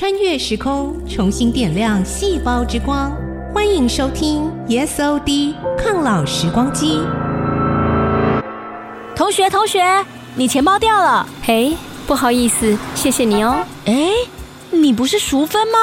穿越时空，重新点亮细胞之光。欢迎收听 YesOD 抗老时光机。同学，同学，你钱包掉了。嘿，不好意思，谢谢你哦。哎，你不是淑芬吗？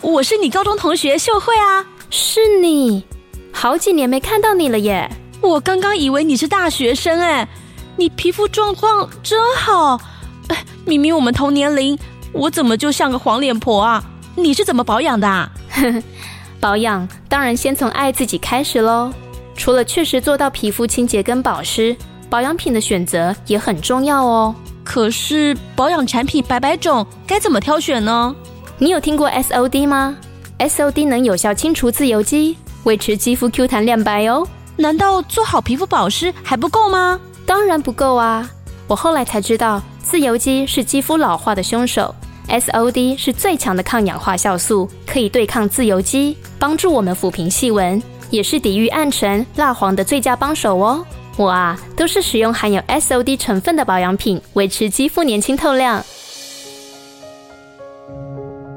我是你高中同学秀慧啊。是你，好几年没看到你了耶。我刚刚以为你是大学生哎，你皮肤状况真好。哎，明明我们同年龄，我怎么就像个黄脸婆啊？你是怎么保养的啊？保养当然先从爱自己开始喽。除了确实做到皮肤清洁跟保湿。保养品的选择也很重要哦。可是保养产品百百种，该怎么挑选呢？你有听过 SOD 吗？SOD 能有效清除自由基，维持肌肤 Q 弹亮白哦。难道做好皮肤保湿还不够吗？当然不够啊！我后来才知道，自由基是肌肤老化的凶手，SOD 是最强的抗氧化酵素，可以对抗自由基，帮助我们抚平细纹，也是抵御暗沉、蜡黄的最佳帮手哦。我啊，都是使用含有 SOD 成分的保养品，维持肌肤年轻透亮。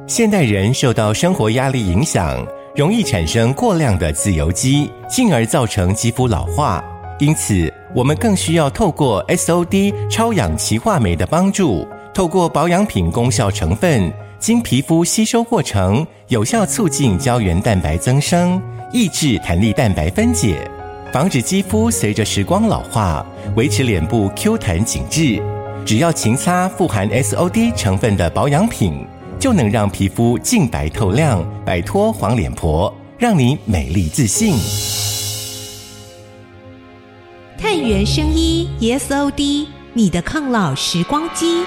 现代人受到生活压力影响，容易产生过量的自由基，进而造成肌肤老化。因此，我们更需要透过 SOD 超氧歧化酶的帮助，透过保养品功效成分，经皮肤吸收过程，有效促进胶原蛋白增生，抑制弹力蛋白分解。防止肌肤随着时光老化，维持脸部 Q 弹紧致。只要勤擦富含 SOD 成分的保养品，就能让皮肤净白透亮，摆脱黄脸婆，让你美丽自信。探源生医 SOD，你的抗老时光机。